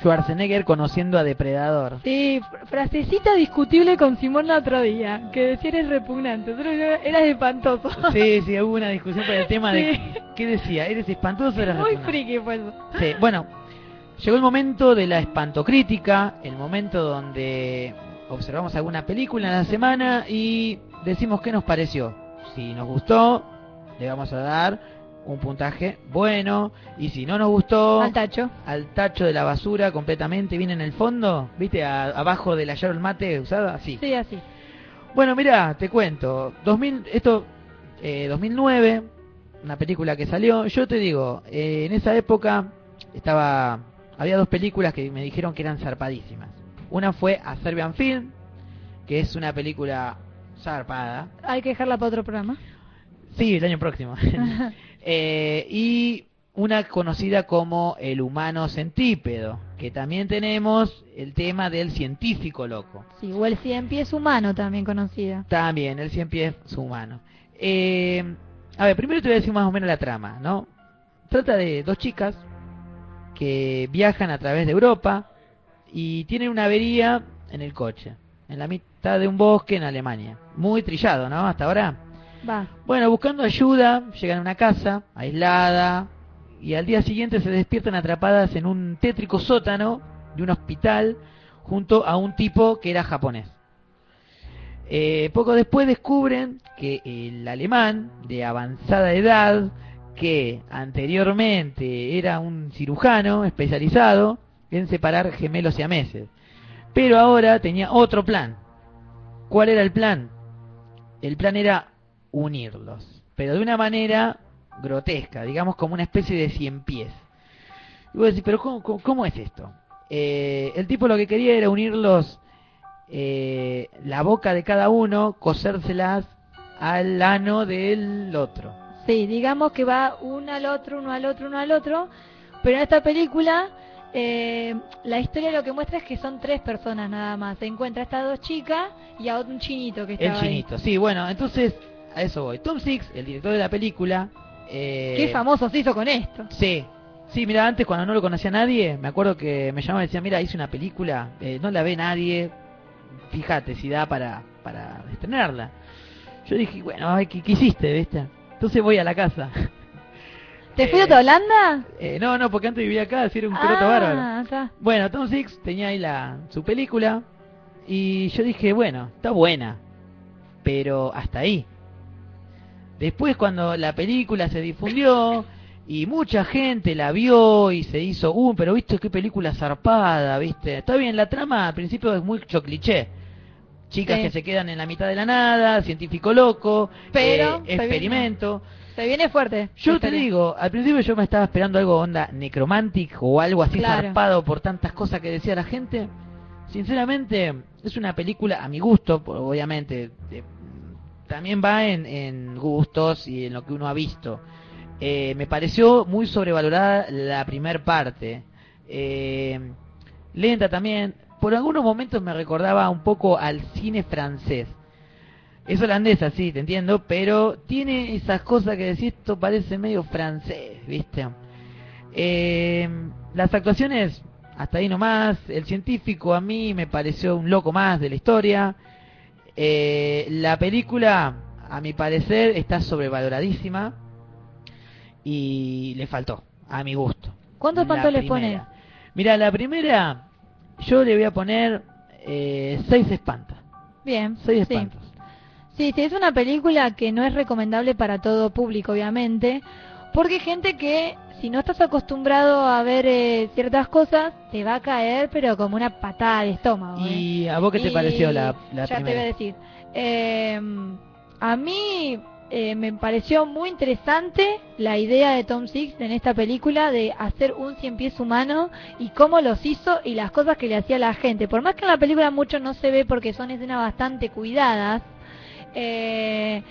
S1: Schwarzenegger conociendo a Depredador.
S2: Sí, fr- frasecita discutible con Simón el otro día, que decía eres repugnante, otro eras espantoso.
S1: Sí, sí, hubo una discusión por el tema de qué decía, ¿eres espantoso o eres
S2: Muy
S1: repugnante?
S2: friki fue eso.
S1: Sí, bueno, llegó el momento de la espantocrítica, el momento donde observamos alguna película en la semana y decimos qué nos pareció. Si nos gustó, le vamos a dar un puntaje bueno y si no nos gustó,
S2: Al tacho.
S1: al tacho de la basura completamente, viene en el fondo, ¿viste? A- abajo de la Yarol mate usada, así.
S2: Sí, así.
S1: Bueno, mira, te cuento. 2000, esto, eh, 2009, una película que salió. Yo te digo, eh, en esa época estaba, había dos películas que me dijeron que eran zarpadísimas. Una fue A Serbian Film, que es una película zarpada.
S2: Hay que dejarla para otro programa.
S1: Sí, el año próximo. Eh, y una conocida como El humano centípedo, que también tenemos el tema del científico loco.
S2: Sí, o el cien pies humano también conocida.
S1: También, el cien pies humano. Eh, a ver, primero te voy a decir más o menos la trama, ¿no? Trata de dos chicas que viajan a través de Europa y tienen una avería en el coche, en la mitad de un bosque en Alemania. Muy trillado, ¿no? Hasta ahora.
S2: Va.
S1: Bueno, buscando ayuda, llegan a una casa aislada y al día siguiente se despiertan atrapadas en un tétrico sótano de un hospital junto a un tipo que era japonés. Eh, poco después descubren que el alemán de avanzada edad, que anteriormente era un cirujano especializado en separar gemelos siameses, pero ahora tenía otro plan. ¿Cuál era el plan? El plan era unirlos, pero de una manera grotesca, digamos como una especie de cien pies. Y vos decís, pero ¿cómo, cómo, cómo es esto? Eh, el tipo lo que quería era unirlos eh, la boca de cada uno, cosérselas al ano del otro.
S2: Sí, digamos que va uno al otro, uno al otro, uno al otro. Pero en esta película, eh, la historia lo que muestra es que son tres personas nada más. Se encuentra a estas dos chicas y a un chinito que
S1: El
S2: estaba ahí.
S1: chinito, sí, bueno, entonces a eso voy. Tom Six, el director de la película, eh,
S2: Qué famoso se hizo con esto.
S1: Sí, sí, mira, antes cuando no lo conocía nadie, me acuerdo que me llamaba y decía, mira, hice una película, eh, no la ve nadie, fíjate si da para, para estrenarla. Yo dije, bueno, ay, ¿qué, qué hiciste, viste? Entonces voy a la casa.
S2: ¿Te
S1: Eh,
S2: fuiste a Holanda?
S1: Eh, no, no, porque antes vivía acá, así era un croto
S2: ah,
S1: bárbaro.
S2: está.
S1: Bueno, Tom Six tenía ahí la, su película y yo dije, bueno, está buena, pero hasta ahí. Después cuando la película se difundió y mucha gente la vio y se hizo, uh, pero viste qué película zarpada, viste. Está bien, la trama al principio es mucho cliché. Chicas
S2: Sí.
S1: que se quedan en la mitad de la nada, científico loco,
S2: Pero,
S1: eh, experimento.
S2: Se viene fuerte.
S1: Yo te digo, al principio yo me estaba esperando algo onda necromantic o algo así
S2: Claro.
S1: zarpado por tantas cosas que decía la gente. Sinceramente, es una película a mi gusto, obviamente. de- también va en, en gustos y en lo que uno ha visto. Eh, me pareció muy sobrevalorada la primer parte. Eh, lenta también. Por algunos momentos me recordaba un poco al cine francés. Es holandesa, sí, te entiendo, pero tiene esas cosas que decís, esto parece medio francés, ¿viste? Eh, las actuaciones, hasta ahí nomás. El científico a mí me pareció un loco más de la historia. Eh, la película, a mi parecer, está sobrevaloradísima y le faltó, a mi gusto.
S2: ¿Cuántos
S1: La
S2: pantos le pones?
S1: Mira, la primera, yo le voy a poner eh, seis espantas.
S2: Bien.
S1: Seis
S2: sí.
S1: espantos.
S2: Sí, sí, es una película que no es recomendable para todo público, obviamente, porque hay gente que si no estás acostumbrado a ver eh, ciertas cosas, te va a caer, pero como una patada de estómago. ¿eh?
S1: ¿Y a vos qué te
S2: Y
S1: pareció la, la
S2: ya te voy a decir. Eh, a mí eh, me pareció muy interesante la idea de Tom Six en esta película de hacer un cien pies humano y cómo los hizo y las cosas que le hacía a la gente. Por más que en la película mucho no se ve porque son escenas bastante cuidadas. Eh,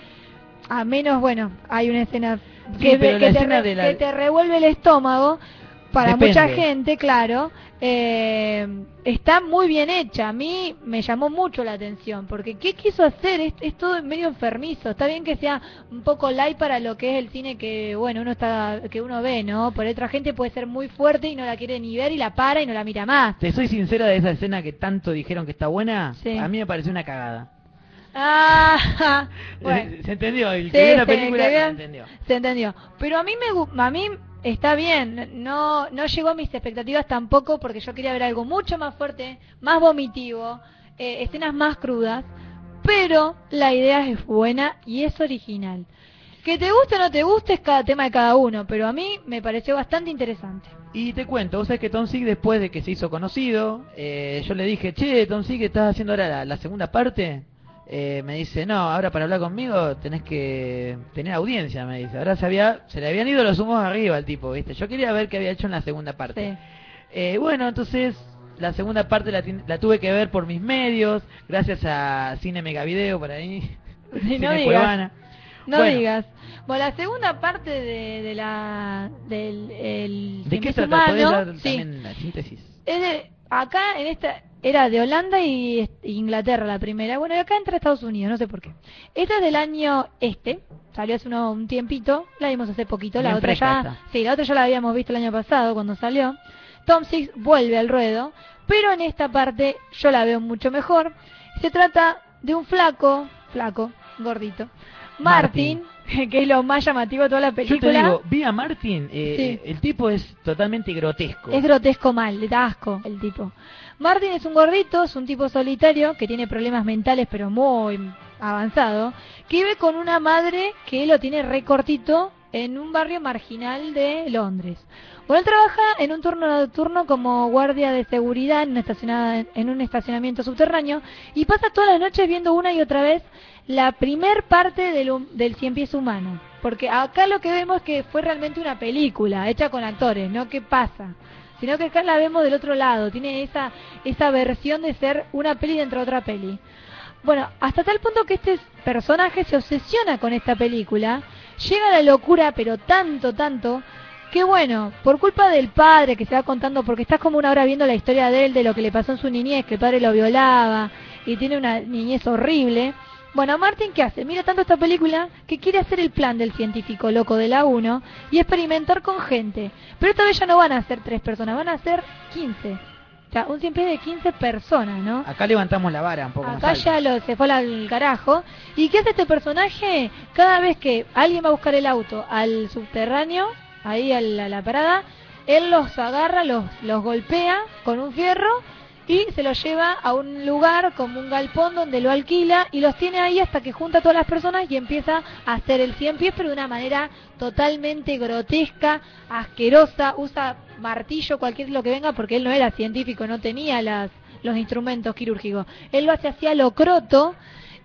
S2: a menos, bueno, hay una escena
S1: Sí,
S2: que,
S1: pero
S2: que
S1: la
S2: te
S1: escena
S2: re-
S1: de la-
S2: que te revuelve el estómago. para
S1: Depende.
S2: mucha gente, claro, eh, está muy bien hecha. A mí me llamó mucho la atención, porque ¿qué quiso hacer? Es, es todo medio enfermizo. Está bien que sea un poco light para lo que es el cine que, bueno, uno está, que uno ve, ¿no? Por otra gente puede ser muy fuerte y no la quiere ni ver y la para y no la mira más.
S1: Te soy sincera de esa escena que tanto dijeron que está buena.
S2: Sí.
S1: A mí me pareció una cagada.
S2: Ah, bueno.
S1: Se entendió, el
S2: Sí,
S1: que vio la
S2: sí,
S1: película
S2: que
S1: se entendió.
S2: Se entendió. Pero a mí me a mí está bien, no no llegó a mis expectativas tampoco porque yo quería ver algo mucho más fuerte, más vomitivo, eh, escenas más crudas, pero la idea es buena y es original. Que te guste o no te guste es cada tema de cada uno, pero a mí me pareció bastante interesante.
S1: Y te cuento, vos sabés que Tom Sig después de que se hizo conocido, eh, yo le dije, che, Tom Sig, ¿estás haciendo ahora la, la segunda parte? Eh, me dice, no, ahora para hablar conmigo tenés que tener audiencia, me dice. Ahora se, había, se le habían ido los humos arriba al tipo, ¿viste? Yo quería ver qué había hecho en la segunda parte.
S2: Sí.
S1: Eh, bueno, entonces la segunda parte la, la tuve que ver por mis medios, gracias a Cine Megavideo por ahí.
S2: Sí,
S1: Cine
S2: no digas. No
S1: Bueno.
S2: digas. Bueno, la segunda parte de, de la del el
S1: ¿De qué trata?
S2: Pies
S1: ¿Podés
S2: Humano,
S1: dar
S2: sí.
S1: también la síntesis?
S2: Es de- acá en esta era de Holanda y Inglaterra la primera. Bueno, y acá entra Estados Unidos, no sé por qué. Esta es del año este, salió hace uno- un tiempito, la vimos hace poquito, la
S1: Bien
S2: otra ya,
S1: esta.
S2: sí, la otra ya la habíamos visto el año pasado cuando salió. Tom Six vuelve al ruedo, pero en esta parte yo la veo mucho mejor. Se trata de un flaco, flaco, gordito, Martin, que es lo más llamativo de toda la
S1: Yo
S2: película.
S1: te digo, vi a Martin, eh,
S2: Sí.
S1: eh, el tipo es totalmente grotesco.
S2: Es grotesco mal, le da asco el tipo. Martin es un gordito, es un tipo solitario que tiene problemas mentales pero muy avanzado, que vive con una madre que lo tiene recortito en un barrio marginal de Londres. Bueno, él trabaja en un turno nocturno como guardia de seguridad en, en un estacionamiento subterráneo y pasa todas las noches viendo una y otra vez la primer parte del, del Cien Pies Humano. Porque acá lo que vemos es que fue realmente una película hecha con actores, ¿no? ¿Qué pasa? Sino que acá la vemos del otro lado, tiene esa, esa versión de ser una peli dentro de otra peli. Bueno, hasta tal punto que este personaje se obsesiona con esta película, llega la locura, pero tanto, tanto, que bueno, por culpa del padre que se va contando, porque estás como una hora viendo la historia de él, de lo que le pasó en su niñez, que el padre lo violaba y tiene una niñez horrible. Bueno, Martin, ¿qué hace? Mira tanto esta película que quiere hacer el plan del científico loco de la 1 y experimentar con gente. Pero esta vez ya no van a ser tres personas, van a ser 15. O sea, un cien pies de 15 personas, ¿no?
S1: Acá levantamos la vara un poco
S2: Acá ya lo, se fue al carajo. ¿Y qué hace este personaje? Cada vez que alguien va a buscar el auto al subterráneo, ahí a la, a la parada, él los agarra, los, los golpea con un fierro y se los lleva a un lugar como un galpón donde lo alquila y los tiene ahí hasta que junta a todas las personas y empieza a hacer el 100 pies, pero de una manera totalmente grotesca, asquerosa, usa martillo, cualquier lo que venga, porque él no era científico, no tenía las, los instrumentos quirúrgicos. Él lo hace así a lo croto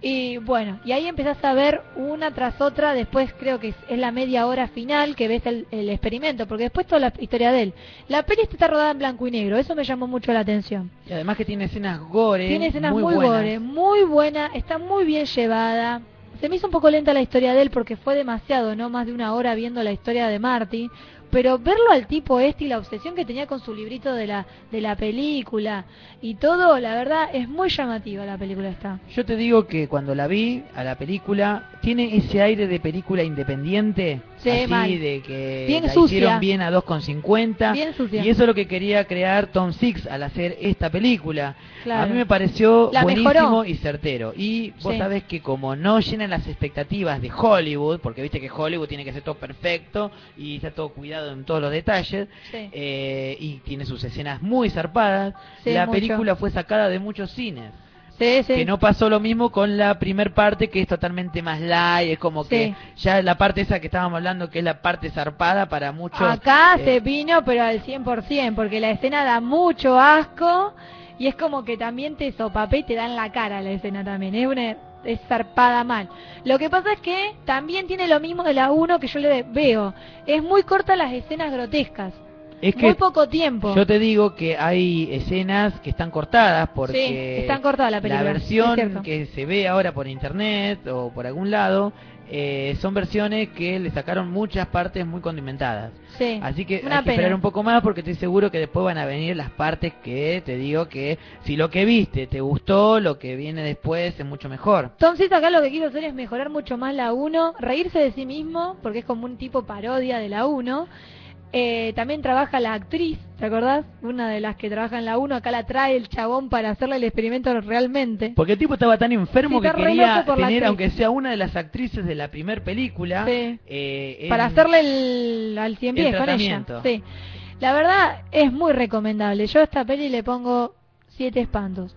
S2: y bueno, y ahí empezás a ver una tras otra, después creo que es, es la media hora final que ves el, el experimento, porque después toda la historia de él. La peli está rodada en blanco y negro, eso me llamó mucho la atención.
S1: Y además que tiene escenas gore.
S2: Tiene escenas
S1: muy,
S2: muy,
S1: buenas.
S2: gore, muy buena, está muy bien llevada. Se me hizo un poco lenta la historia de él porque fue demasiado, ¿no? Más de una hora viendo la historia de Marty. Pero verlo al tipo este y la obsesión que tenía con su librito de la, de la película y todo, la verdad, es muy llamativa la película esta.
S1: Yo te digo que cuando la vi a la película, tiene ese aire de película independiente.
S2: Sí,
S1: así
S2: mal.
S1: de que
S2: Bien
S1: la
S2: sucia.
S1: hicieron bien a 2,50.
S2: Bien sucia.
S1: Y eso es lo que quería crear Tom Six al hacer esta película.
S2: Claro.
S1: A mí me pareció
S2: La
S1: buenísimo
S2: mejoró.
S1: y certero. Y vos
S2: Sí.
S1: sabés que como no llenan las expectativas de Hollywood, porque viste que Hollywood tiene que ser todo perfecto y está todo cuidado en todos los detalles,
S2: Sí.
S1: eh, y tiene sus escenas muy zarpadas,
S2: Sí,
S1: la
S2: mucho.
S1: película fue sacada de muchos cines.
S2: Sí, sí.
S1: Que no pasó lo mismo con la primer parte, que es totalmente más light, es como que ya la parte esa que estábamos hablando, que es la parte zarpada para muchos.
S2: Acá
S1: eh,
S2: se vino, pero al 100%, porque la escena da mucho asco y es como que también te sopapé y te da en la cara la escena también. Es una es zarpada mal. Lo que pasa es que también tiene lo mismo de la 1 que yo le veo. Es muy corta las escenas grotescas.
S1: Es
S2: muy
S1: que
S2: poco tiempo.
S1: Yo te digo que hay escenas que están cortadas porque
S2: Sí, están cortadas la película,
S1: versión que se ve ahora por internet o por algún lado eh, son versiones que le sacaron muchas partes muy condimentadas.
S2: Sí,
S1: Así que hay que
S2: pena.
S1: esperar un poco más porque estoy seguro que después van a venir las partes que te digo que si lo que viste te gustó, lo que viene después es mucho mejor.
S2: Entonces acá lo que quiero hacer es mejorar mucho más la 1, reírse de sí mismo, porque es como un tipo parodia de la 1. Eh, también trabaja la actriz, ¿te acordás? Una de las que trabaja en la 1, acá la trae el chabón para hacerle el experimento realmente.
S1: Porque el tipo estaba tan enfermo
S2: Sí,
S1: que quería tener, aunque sea una de las actrices de la primer película,
S2: Sí.
S1: eh,
S2: para hacerle el, al cien
S1: el
S2: pies con ella. Sí. La verdad es muy recomendable. Yo a esta peli le pongo siete espantos.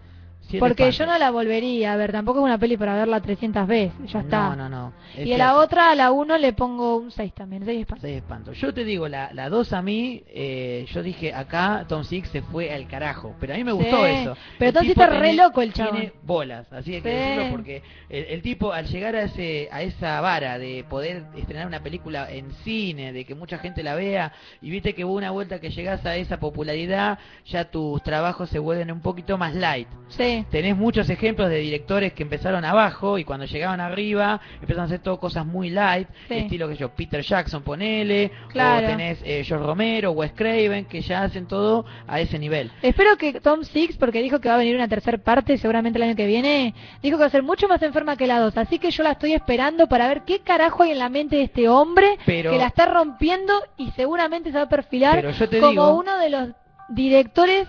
S2: Porque yo no la volvería a ver. Tampoco es una peli para verla 300 veces. Ya está.
S1: No, no, no. Es
S2: Y a la otra, a la 1 le pongo un 6 también. 6 espantos.
S1: Seis espantos. Yo te digo, la, la 2 a mí, eh, yo dije acá Tom Six se fue al carajo. Pero a mí me gustó
S2: Sí,
S1: eso.
S2: pero
S1: El
S2: Tom Six está re loco el chabón.
S1: Tiene bolas, así hay que
S2: Sí.
S1: decirlo porque el, el tipo al llegar a ese a esa vara de poder estrenar una película en cine, de que mucha gente la vea, y viste que una vuelta que llegas a esa popularidad, ya tus trabajos se vuelven un poquito más light.
S2: Sí.
S1: Tenés muchos ejemplos de directores que empezaron abajo y cuando llegaban arriba empezaron a hacer todo cosas muy light,
S2: Sí.
S1: estilo que yo, Peter Jackson ponele,
S2: Claro.
S1: o tenés eh, George Romero, Wes Craven, que ya hacen todo a ese nivel.
S2: Espero que Tom Six, porque dijo que va a venir una tercera parte, seguramente el año que viene, dijo que va a ser mucho más enferma que la 2. Así que yo la estoy esperando para ver qué carajo hay en la mente de este hombre
S1: Pero-
S2: que la está rompiendo y seguramente se va a perfilar como
S1: digo-
S2: uno de los directores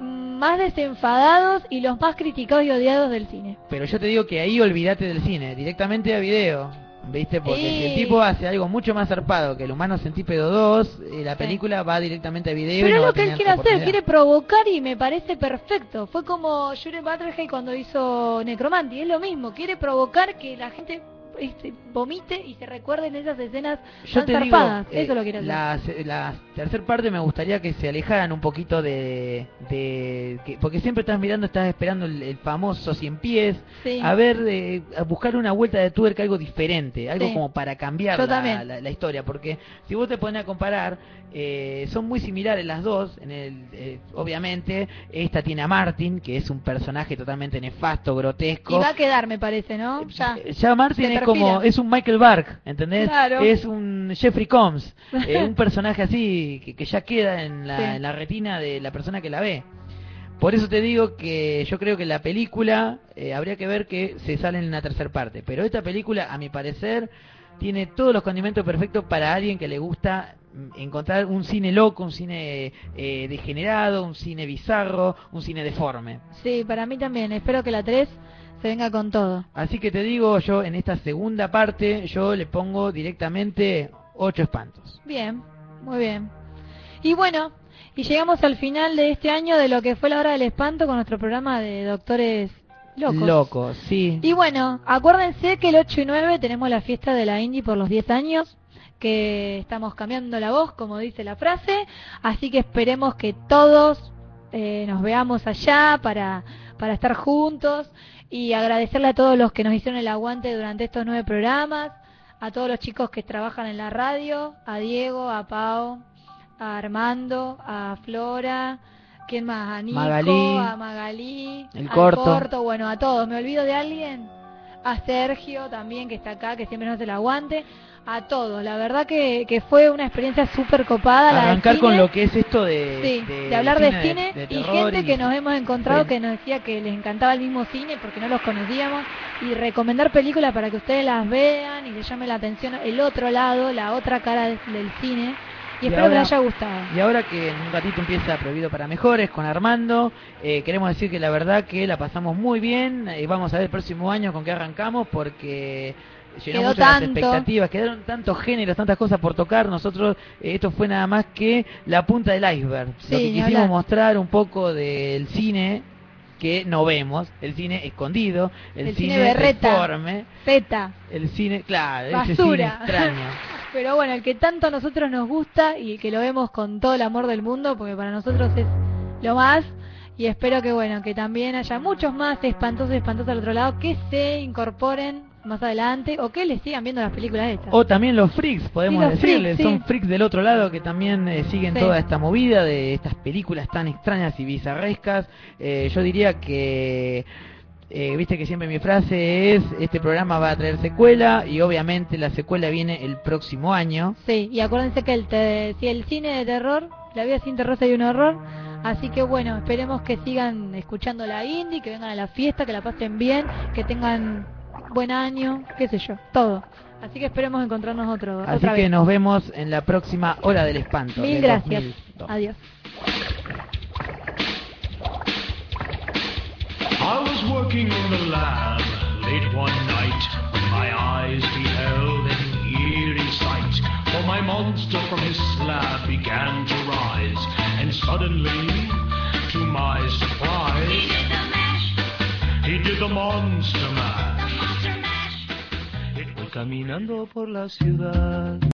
S2: más desenfadados y los más criticados y odiados del cine.
S1: Pero yo te digo que ahí olvídate del cine, directamente a video. ¿Viste? Porque si el
S2: Sí.
S1: tipo hace algo mucho más zarpado que el humano centípedo 2, eh, la película va directamente a video. y
S2: Pero
S1: no
S2: es lo que él quiere hacer, quiere provocar y me parece perfecto. Fue como Jure Butterhead cuando hizo Necromanti, es lo mismo, quiere provocar que la gente este, vomite y se recuerden esas escenas
S1: Yo
S2: tan
S1: te digo, eh,
S2: Eso lo quiere hacer.
S1: la, se- la tercera parte me gustaría que se alejaran un poquito de, de que, porque siempre estás mirando, estás esperando el, el famoso cien pies,
S2: Sí.
S1: a ver, eh, a buscar una vuelta de tuerca, algo diferente, algo
S2: Sí.
S1: como para cambiar la,
S2: también.
S1: la- la historia, porque si vos te pones a comparar, eh, son muy similares las dos, en el, eh, obviamente, esta tiene a Martin, que es un personaje totalmente nefasto, grotesco,
S2: Y va a quedar, me parece, ¿no? Ya.
S1: eh, Ya Martin es como, es un Michael Bark, ¿entendés?
S2: Claro.
S1: Es un Jeffrey Combs, eh, un personaje así que, que ya queda en la,
S2: Sí.
S1: en la retina de la persona que la ve. Por eso te digo que yo creo que la película eh, habría que ver que se sale en una tercera parte. Pero esta película, a mi parecer, tiene todos los condimentos perfectos para alguien que le gusta mm, encontrar un cine loco, un cine eh, degenerado, un cine bizarro, un cine deforme.
S2: Sí, para mí también. Espero que la 3 se venga con todo.
S1: Así que te digo, yo en esta segunda parte, yo le pongo directamente ocho espantos.
S2: Bien, muy bien. Y bueno, y llegamos al final de este año de lo que fue la hora del espanto con nuestro programa de doctores locos.
S1: Locos, sí.
S2: Y bueno, acuérdense que el 8 y 9 tenemos la fiesta de la Indie por los 10 años, que estamos cambiando la voz, como dice la frase, así que esperemos que todos eh, nos veamos allá para, para estar juntos y agradecerle a todos los que nos hicieron el aguante durante estos nueve programas, a todos los chicos que trabajan en la radio, a Diego, a Pau, a Armando, a Flora, ¿quién más? A Nico,
S1: Magalí,
S2: a Magalí,
S1: el
S2: al
S1: corto.
S2: bueno, a todos. ¿Me olvido de alguien? A Sergio también, que está acá, que siempre nos hace el aguante. A todos. La verdad que, que fue una experiencia súper copada. la
S1: Arrancar con
S2: cine.
S1: lo que es esto de,
S2: Sí, de, hablar de cine,
S1: de
S2: y gente que nos hemos encontrado
S1: Sí.
S2: que nos decía que les encantaba el mismo cine porque no los conocíamos y recomendar películas para que ustedes las vean y les llame la atención el otro lado, la otra cara del, cine y,
S1: Y
S2: espero que les haya gustado.
S1: Y ahora que en un ratito empieza Prohibido para Mejores con Armando, eh, queremos decir que la verdad que la pasamos muy bien. y vamos a ver el próximo año con qué arrancamos porque llenó las expectativas, quedaron tantos géneros, tantas cosas por tocar. Nosotros, eh, esto fue nada más que la punta del iceberg.
S2: Sí,
S1: Lo que quisimos
S2: hablar.
S1: mostrar un poco del cine que no vemos, el cine escondido, el,
S2: El cine
S1: cine,
S2: berreta.
S1: deforme,
S2: Zeta,
S1: el cine, claro, ese cine
S2: basura.
S1: extraño.
S2: Pero bueno, el que tanto a nosotros nos gusta y que lo vemos con todo el amor del mundo, porque para nosotros es lo más. Y espero que bueno, que también haya muchos más espantosos y espantosos al otro lado que se incorporen más adelante o que les sigan viendo las películas estas.
S1: O también los freaks, podemos
S2: Sí, los
S1: decirles,
S2: freaks, sí.
S1: son freaks del otro lado que también eh, siguen
S2: Sí.
S1: toda esta movida de estas películas tan extrañas y bizarrescas. Eh, yo diría que, eh, viste que siempre mi frase es, este programa va a traer secuela y obviamente la secuela viene el próximo año.
S2: Sí, y acuérdense que el te- si el cine de terror, la vida sin terror sería un horror. Así que bueno, esperemos que sigan escuchando la indie, que vengan a la fiesta, que la pasen bien, que tengan buen año, qué sé yo, todo. Así que esperemos encontrarnos otro,
S1: Así
S2: otra
S1: que
S2: vez.
S1: nos vemos en la próxima Hora del Espanto.
S2: Mil
S1: del
S2: gracias.
S1: 2002.
S2: Adiós.
S5: I was working in the lab late one night when my eyes beheld an eerie sight. For my monster from his slab began to rise, and suddenly, to my surprise, he did the monster mash. Caminando por la ciudad.